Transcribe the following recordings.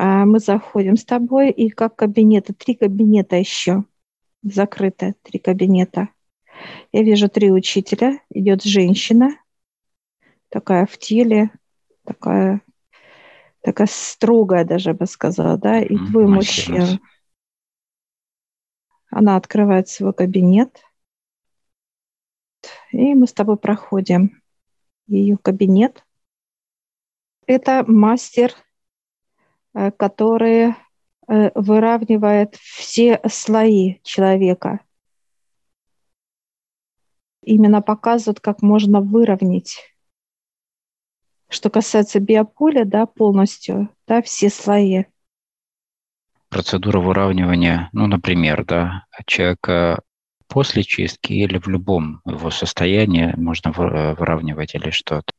А мы заходим с тобой, и как кабинеты, три кабинета еще закрыты, три кабинета. Я вижу три учителя, идет женщина, такая в теле, такая, такая строгая даже, бы сказала, да, и двое мужчин. Она открывает свой кабинет, и мы с тобой проходим ее кабинет. Это мастер которые э, выравнивает все слои человека. Именно показывают, как можно выровнять. Что касается биополя, да, полностью, да, все слои. Процедура выравнивания, ну, например, да, человека после чистки или в любом его состоянии можно э, выравнивать или что-то.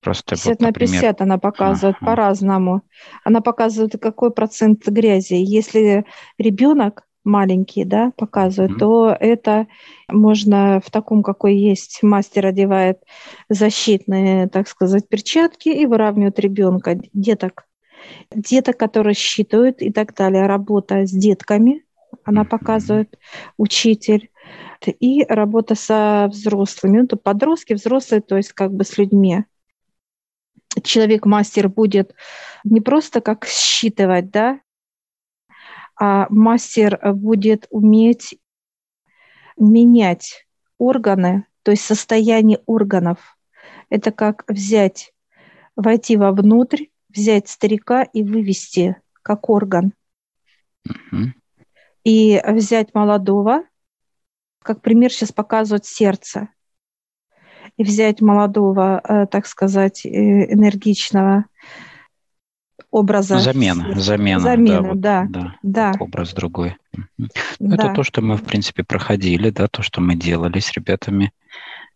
Просто 50 вот, на 50 она показывает ага. по-разному. Она показывает, какой процент грязи. Если ребенок маленький, да, показывает, mm-hmm. то это можно в таком, какой есть, мастер одевает защитные, так сказать, перчатки и выравнивает ребенка, деток. Деток, которые считают и так далее. Работа с детками, она показывает, учитель. И работа со взрослыми, ну, то подростки, взрослые, то есть как бы с людьми человек-мастер будет не просто как считывать, да, а мастер будет уметь менять органы, то есть состояние органов. Это как взять, войти вовнутрь, взять старика и вывести как орган. Uh-huh. И взять молодого, как пример сейчас показывают сердце и взять молодого, э, так сказать, э, энергичного образа. Замена, замена. Замена, да. Вот, да, да. Образ другой. Да. Это то, что мы, в принципе, проходили, да, то, что мы делали с ребятами.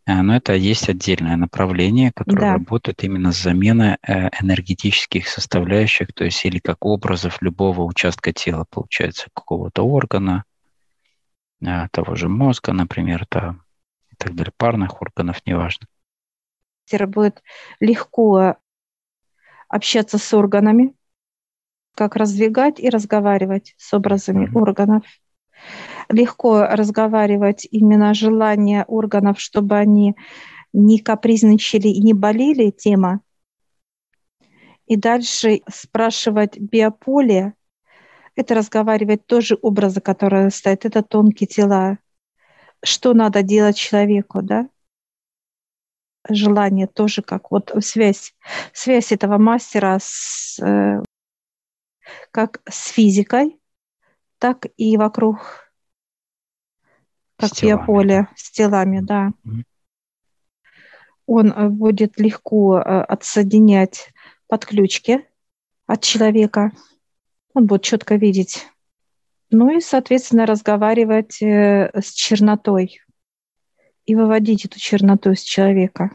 Э, но это есть отдельное направление, которое да. работает именно с заменой энергетических составляющих, то есть или как образов любого участка тела, получается, какого-то органа, того же мозга, например, там, так далее, парных органов, неважно. Будет легко общаться с органами, как раздвигать и разговаривать с образами mm-hmm. органов. Легко разговаривать именно желание органов, чтобы они не капризничали и не болели, тема. И дальше спрашивать биополе, это разговаривать тоже образы, которые стоят, это тонкие тела, что надо делать человеку, да? Желание тоже как вот связь, связь этого мастера с, э, как с физикой, так и вокруг, как биополе, с телами, да. Mm-hmm. Он э, будет легко э, отсоединять подключки от человека. Он будет четко видеть ну и, соответственно, разговаривать э, с чернотой и выводить эту черноту из человека.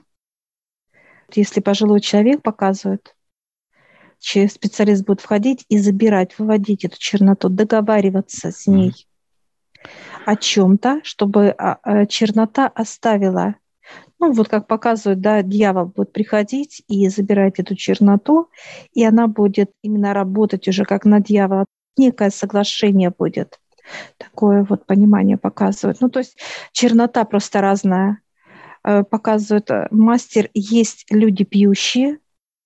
Если пожилой человек показывает, специалист будет входить и забирать, выводить эту черноту, договариваться с ней о чем-то, чтобы а, а, чернота оставила. Ну, вот как показывают, да, дьявол будет приходить и забирать эту черноту, и она будет именно работать уже как на дьявола некое соглашение будет. Такое вот понимание показывает. Ну, то есть чернота просто разная. Э, показывает э, мастер, есть люди пьющие,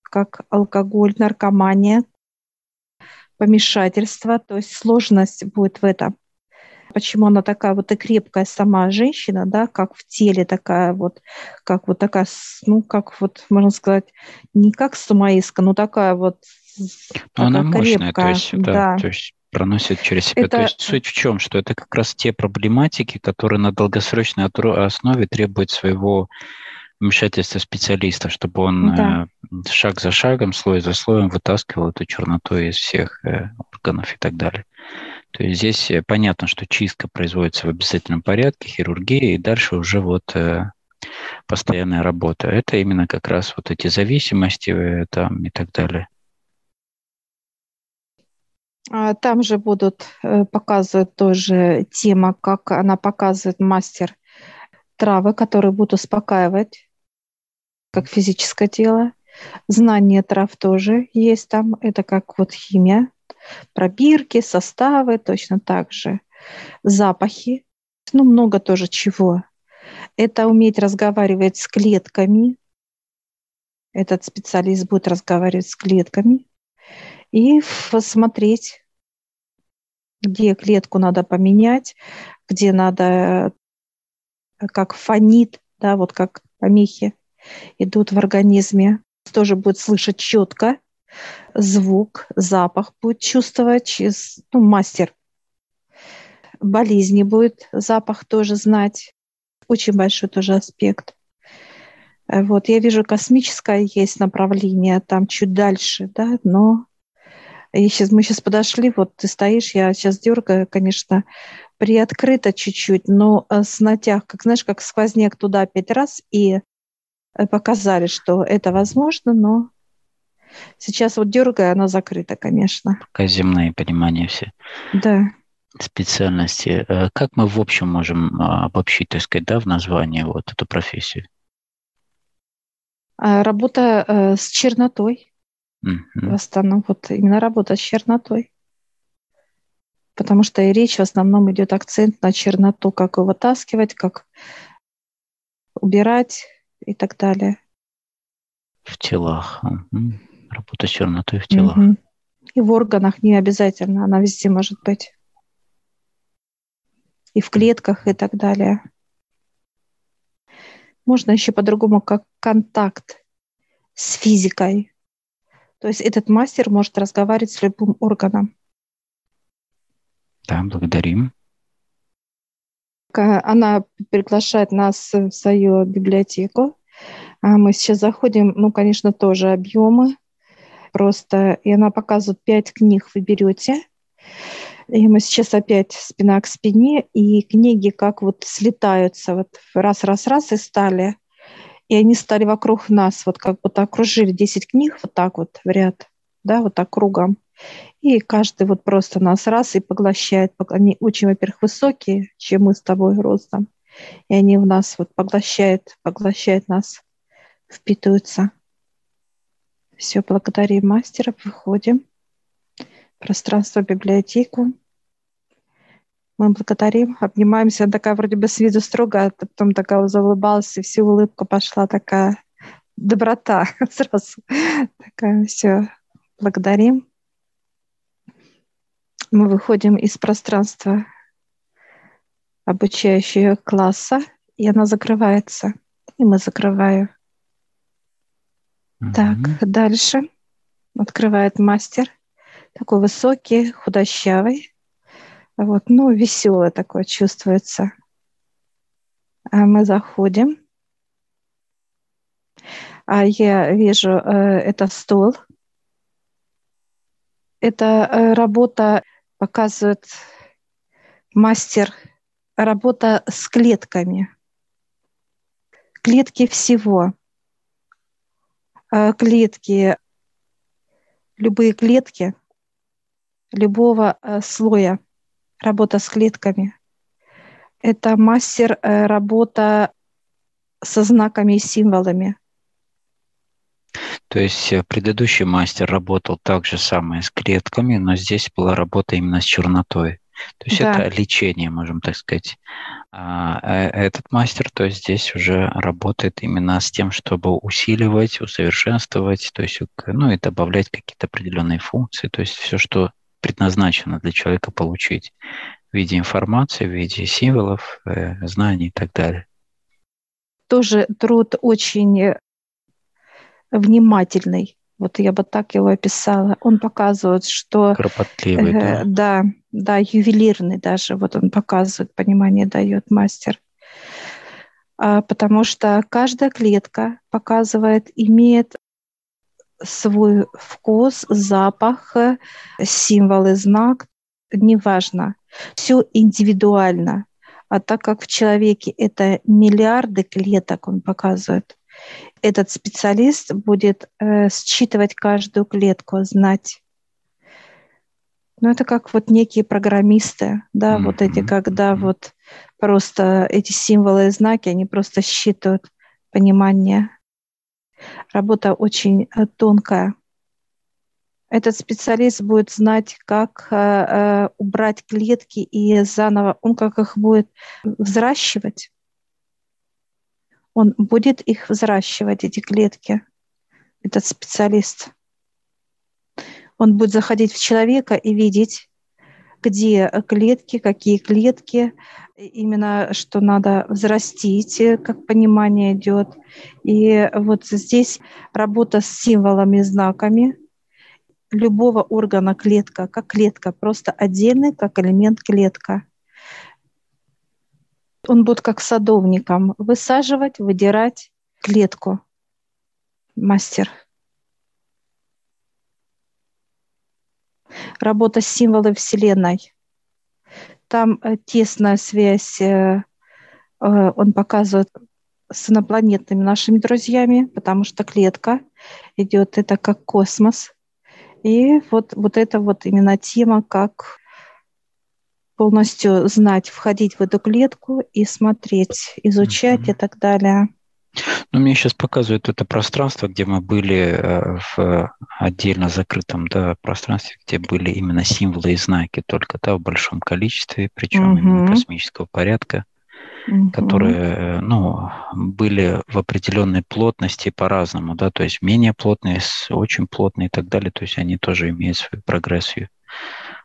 как алкоголь, наркомания, помешательство, то есть сложность будет в этом. Почему она такая вот и крепкая сама женщина, да, как в теле такая вот, как вот такая, ну, как вот, можно сказать, не как сумаиска, но такая вот она мощная, крепкая. то есть, да, да. то есть проносит через себя. Это... То есть суть в чем, что это как раз те проблематики, которые на долгосрочной основе требуют своего вмешательства специалиста, чтобы он да. э, шаг за шагом, слой за слоем вытаскивал эту черноту из всех э, органов и так далее. То есть здесь э, понятно, что чистка производится в обязательном порядке, хирургия, и дальше уже вот э, постоянная работа. Это именно как раз вот эти зависимости э, там и так далее. А, там же будут э, показывать тоже тема, как она показывает мастер травы, которые будут успокаивать, как физическое тело. Знание трав тоже есть там. Это как вот химия. Пробирки, составы точно так же. Запахи. Ну, много тоже чего. Это уметь разговаривать с клетками. Этот специалист будет разговаривать с клетками и смотреть, где клетку надо поменять, где надо, как фонит, да, вот как помехи идут в организме. Тоже будет слышать четко звук, запах будет чувствовать, ну, мастер. Болезни будет запах тоже знать. Очень большой тоже аспект. Вот, я вижу, космическое есть направление, там чуть дальше, да, но и сейчас, мы сейчас подошли, вот ты стоишь, я сейчас дергаю, конечно, приоткрыто чуть-чуть, но э, с натяг, как знаешь, как сквозняк туда пять раз, и э, показали, что это возможно, но сейчас вот дергаю, оно закрыто, конечно. Пока земные понимания все. Да. Специальности. Э, как мы в общем можем а, обобщить, так сказать, да, в названии вот эту профессию? А, работа с чернотой. В основном вот именно работа с чернотой. Потому что и речь в основном идет акцент на черноту, как ее вытаскивать, как убирать и так далее. В телах. Угу. Работа с чернотой в телах. Угу. И в органах не обязательно, она везде может быть. И в клетках и так далее. Можно еще по-другому, как контакт с физикой. То есть этот мастер может разговаривать с любым органом. Да, благодарим. Она приглашает нас в свою библиотеку. А мы сейчас заходим, ну, конечно, тоже объемы. Просто, и она показывает пять книг, вы берете. И мы сейчас опять спина к спине, и книги как вот слетаются, вот раз-раз-раз и стали и они стали вокруг нас, вот как будто окружили 10 книг вот так вот в ряд, да, вот так кругом. И каждый вот просто нас раз и поглощает. Они очень, во-первых, высокие, чем мы с тобой ростом. И они в нас вот поглощают, поглощают нас, впитываются. Все, благодарим мастера, выходим. Пространство, библиотеку. Мы благодарим, обнимаемся. Она такая вроде бы с виду строгая, а потом такая заулыбалась, и всю улыбка пошла такая доброта сразу. Такая все. Благодарим. Мы выходим из пространства обучающего класса, и она закрывается. И мы закрываем. Mm-hmm. Так, дальше. Открывает мастер. Такой высокий, худощавый. Вот, ну, веселое такое чувствуется. А мы заходим. А я вижу, э, это стол. Это э, работа, показывает мастер, работа с клетками. Клетки всего. Э, клетки, любые клетки любого слоя работа с клетками. Это мастер э, работа со знаками и символами. То есть э, предыдущий мастер работал так же самое с клетками, но здесь была работа именно с чернотой. То есть да. это лечение, можем так сказать. А э, этот мастер, то есть здесь уже работает именно с тем, чтобы усиливать, усовершенствовать, то есть ну и добавлять какие-то определенные функции, то есть все, что предназначено для человека получить в виде информации, в виде символов, э, знаний и так далее. Тоже труд очень э, внимательный. Вот я бы так его описала. Он показывает, что... Кропотливый, э, да? Да, да, ювелирный даже. Вот он показывает, понимание дает мастер. А, потому что каждая клетка показывает, имеет свой вкус, запах, символы, знак, неважно. Все индивидуально. А так как в человеке это миллиарды клеток, он показывает, этот специалист будет э, считывать каждую клетку, знать. Ну, это как вот некие программисты, да, mm-hmm. вот эти, когда mm-hmm. вот просто эти символы и знаки, они просто считывают понимание Работа очень э, тонкая. Этот специалист будет знать, как э, э, убрать клетки и заново, он как их будет взращивать. Он будет их взращивать, эти клетки, этот специалист. Он будет заходить в человека и видеть, где клетки, какие клетки, именно что надо взрастить, как понимание идет. И вот здесь работа с символами, знаками любого органа клетка, как клетка, просто отдельный, как элемент клетка. Он будет как садовником высаживать, выдирать клетку. Мастер – работа с символами Вселенной. Там э, тесная связь, э, э, он показывает с инопланетными нашими друзьями, потому что клетка идет, это как космос. И вот, вот это вот именно тема, как полностью знать, входить в эту клетку и смотреть, изучать mm-hmm. и так далее. Ну, мне сейчас показывают это пространство, где мы были э, в отдельно закрытом да, пространстве, где были именно символы и знаки только да, в большом количестве, причем угу. именно космического порядка, угу. которые э, ну, были в определенной плотности по-разному, да, то есть менее плотные, очень плотные и так далее, то есть они тоже имеют свою прогрессию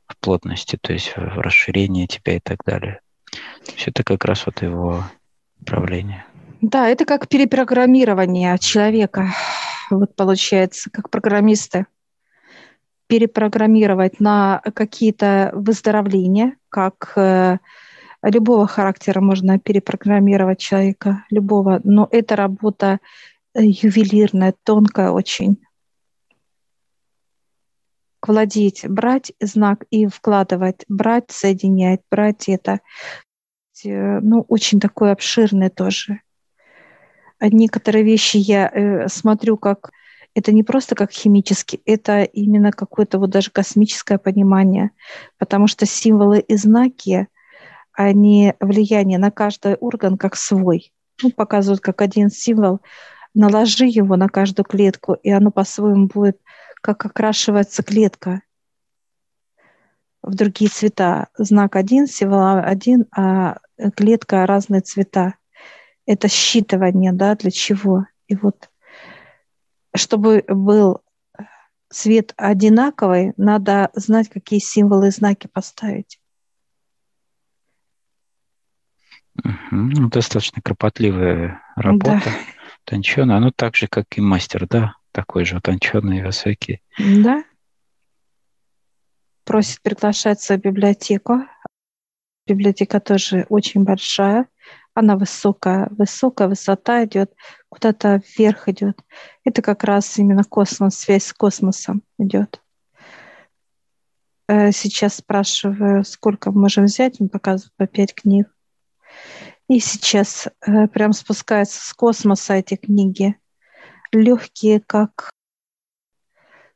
в плотности, то есть в расширении тебя и так далее. Есть это как раз вот его управление. Да, это как перепрограммирование человека. Вот получается, как программисты. Перепрограммировать на какие-то выздоровления, как э, любого характера можно перепрограммировать человека, любого. Но это работа э, ювелирная, тонкая очень. Владеть, брать знак и вкладывать, брать, соединять, брать это. Э, ну, очень такой обширный тоже некоторые вещи я э, смотрю как это не просто как химически, это именно какое-то вот даже космическое понимание, потому что символы и знаки, они влияние на каждый орган как свой. Ну, показывают как один символ, наложи его на каждую клетку, и оно по-своему будет, как окрашивается клетка в другие цвета. Знак один, символ один, а клетка разные цвета это считывание, да, для чего. И вот, чтобы был цвет одинаковый, надо знать, какие символы и знаки поставить. Ну, достаточно кропотливая работа, да. тонченая. Ну, так же, как и мастер, да? Такой же утонченный, высокий. Да. Просит приглашаться в библиотеку. Библиотека тоже очень большая она высокая, высокая высота идет, куда-то вверх идет. Это как раз именно космос, связь с космосом идет. Э, сейчас спрашиваю, сколько можем взять, он показывает по пять книг. И сейчас э, прям спускаются с космоса эти книги. Легкие, как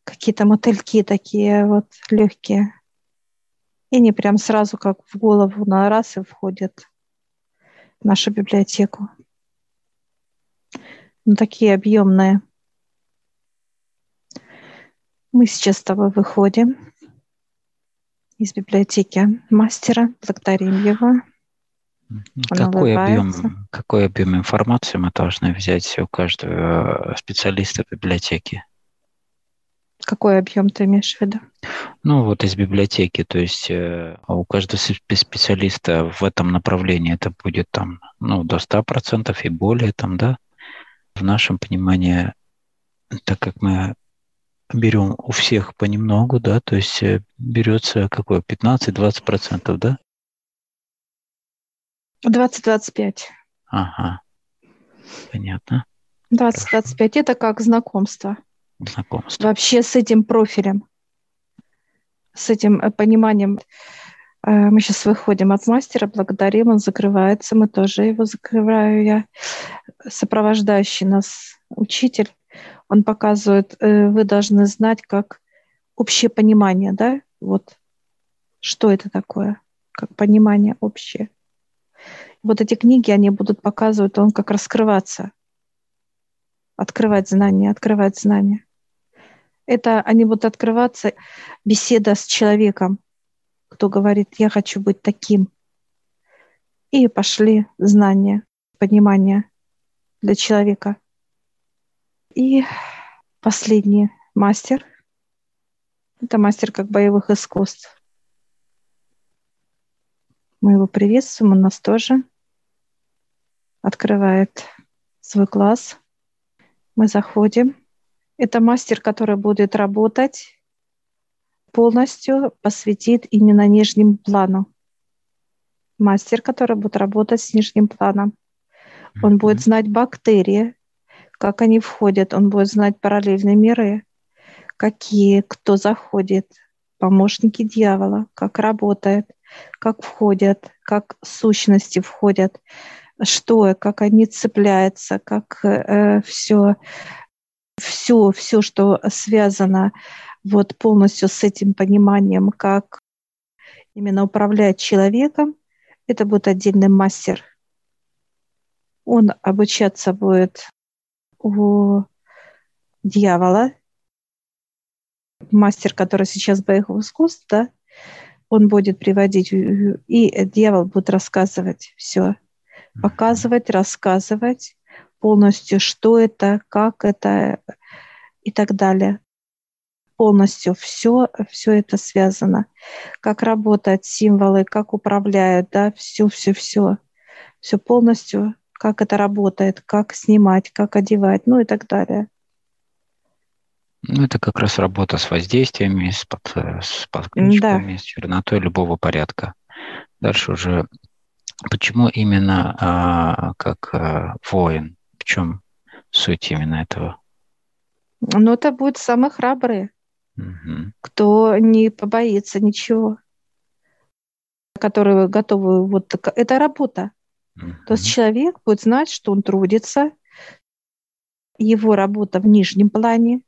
какие-то мотыльки такие вот легкие. И не прям сразу как в голову на раз и входят нашу библиотеку. Ну, такие объемные. Мы сейчас с тобой выходим из библиотеки мастера, благодарим его. какой объем, какой объем информации мы должны взять у каждого специалиста в библиотеке? Какой объем ты имеешь в виду? Ну, вот из библиотеки, то есть э, у каждого специалиста в этом направлении это будет там, ну, до 100% и более там, да. В нашем понимании, так как мы берем у всех понемногу, да, то есть э, берется какое, 15-20%, да? 20-25. Ага, понятно. 20-25 – это как знакомство знакомство. Вообще с этим профилем, с этим э, пониманием. Э, мы сейчас выходим от мастера, благодарим, он закрывается, мы тоже его закрываю я. Сопровождающий нас учитель, он показывает, э, вы должны знать, как общее понимание, да, вот что это такое, как понимание общее. Вот эти книги, они будут показывать, он как раскрываться – открывать знания, открывать знания. Это они будут открываться беседа с человеком, кто говорит, я хочу быть таким. И пошли знания, понимание для человека. И последний мастер. Это мастер как боевых искусств. Мы его приветствуем, он нас тоже открывает свой класс. Мы заходим. Это мастер, который будет работать полностью, посвятит именно нижним плану. Мастер, который будет работать с нижним планом. Он будет знать бактерии, как они входят, он будет знать параллельные миры, какие, кто заходит, помощники дьявола, как работает, как входят, как сущности входят, что, как они цепляются, как э, все, все, все, что связано вот полностью с этим пониманием, как именно управлять человеком, это будет отдельный мастер. Он обучаться будет у дьявола, мастер, который сейчас боевых искусств, да, он будет приводить, и дьявол будет рассказывать все, показывать, рассказывать полностью, что это, как это и так далее. Полностью все, все это связано. Как работают символы, как управляют, да, все, все, все. Все полностью как это работает, как снимать, как одевать, ну и так далее. Ну, это как раз работа с воздействиями, с, под, с подключками, да. с чернотой любого порядка. Дальше уже, почему именно а, как а, воин? В чем суть именно этого? Ну, это будут самые храбрые, угу. кто не побоится ничего, которые готовы, вот это работа. То есть человек будет знать, что он трудится, его работа в нижнем плане,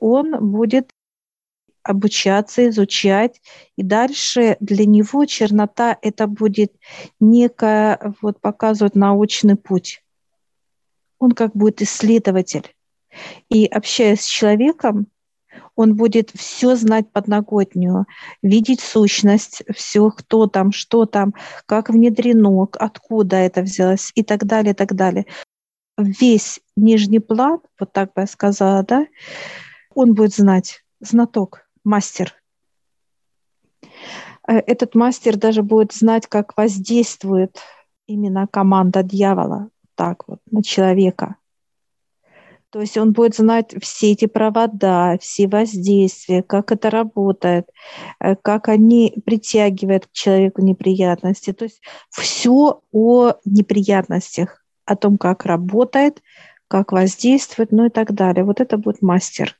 он будет обучаться, изучать, и дальше для него чернота это будет некая, вот показывать научный путь. Он как будет исследователь. И общаясь с человеком, он будет все знать подноготнюю, видеть сущность, все, кто там, что там, как внедрено, откуда это взялось и так далее, и так далее. Весь нижний план, вот так бы я сказала, да, он будет знать, знаток, мастер. Э, этот мастер даже будет знать, как воздействует именно команда дьявола так вот на человека. То есть он будет знать все эти провода, все воздействия, как это работает, э, как они притягивают к человеку неприятности. То есть все о неприятностях, о том, как работает, как воздействует, ну и так далее. Вот это будет мастер.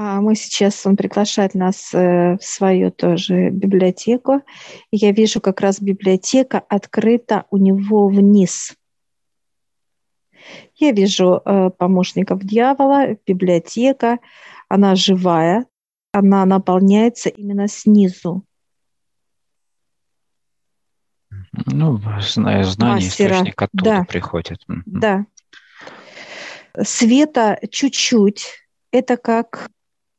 А мы сейчас, он приглашает нас э, в свою тоже библиотеку. я вижу, как раз библиотека открыта у него вниз – я вижу э, помощников дьявола, библиотека, она живая, она наполняется именно снизу. Ну, знание, Мастера. источник оттуда да. приходит. Да. Света чуть-чуть. Это как,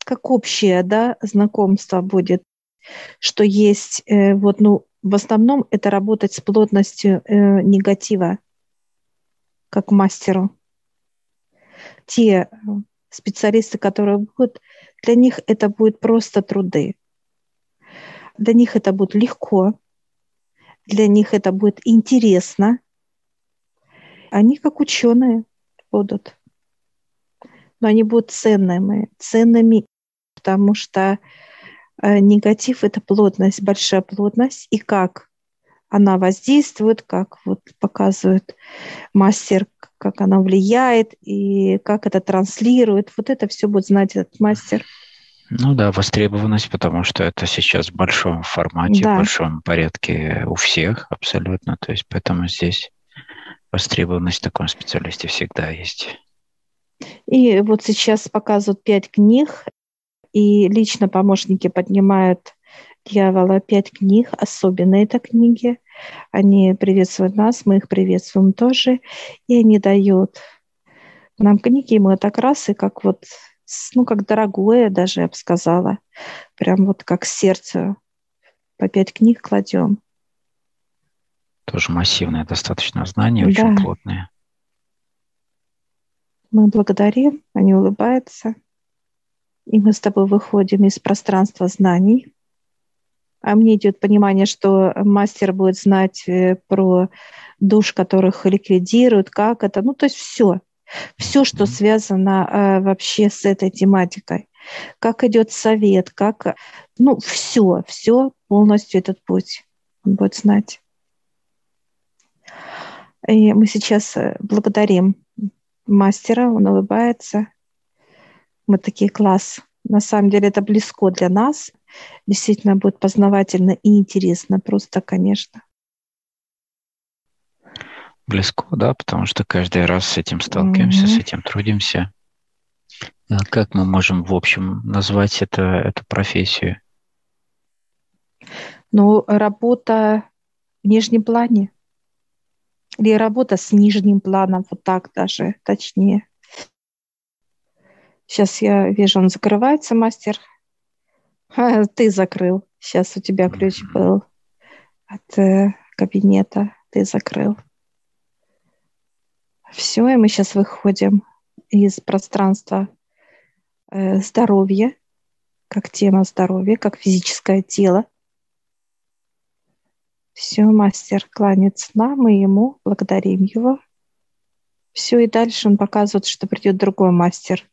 как общее да, знакомство будет, что есть, э, вот, ну, в основном это работать с плотностью э, негатива как мастеру. Те специалисты, которые будут, для них это будет просто труды. Для них это будет легко, для них это будет интересно. Они как ученые будут. Но они будут ценными, ценными, потому что э, негатив – это плотность, большая плотность. И как она воздействует, как вот показывает мастер, как она влияет и как это транслирует. Вот это все будет знать этот мастер. Ну да, востребованность, потому что это сейчас в большом формате, да. в большом порядке у всех абсолютно. То есть поэтому здесь востребованность в таком специалисте всегда есть. И вот сейчас показывают пять книг, и лично помощники поднимают дьявола пять книг, особенно это книги. Они приветствуют нас, мы их приветствуем тоже, и они дают нам книги, и мы так раз, и как вот, ну, как дорогое даже, я бы сказала, прям вот как сердце по пять книг кладем. Тоже массивное достаточно знание, да. очень плотное. Мы благодарим, они улыбаются. И мы с тобой выходим из пространства знаний. А мне идет понимание, что мастер будет знать э, про душ, которых ликвидируют, как это. Ну, то есть все. Все, что связано э, вообще с этой тематикой. Как идет совет, как... Ну, все, все полностью этот путь он будет знать. И мы сейчас э, благодарим мастера, он улыбается. Мы такие класс. На самом деле это близко для нас. Действительно будет познавательно и интересно. Просто, конечно. Близко, да, потому что каждый раз с этим сталкиваемся, mm-hmm. с этим трудимся. А как мы можем, в общем, назвать это, эту профессию? Ну, работа в нижнем плане. Или работа с нижним планом, вот так даже, точнее. Сейчас я вижу, он закрывается, мастер. А, ты закрыл. Сейчас у тебя ключ был от э, кабинета. Ты закрыл. Все, и мы сейчас выходим из пространства э, здоровья, как тема здоровья, как физическое тело. Все, мастер кланяется нам и ему, благодарим его. Все, и дальше он показывает, что придет другой мастер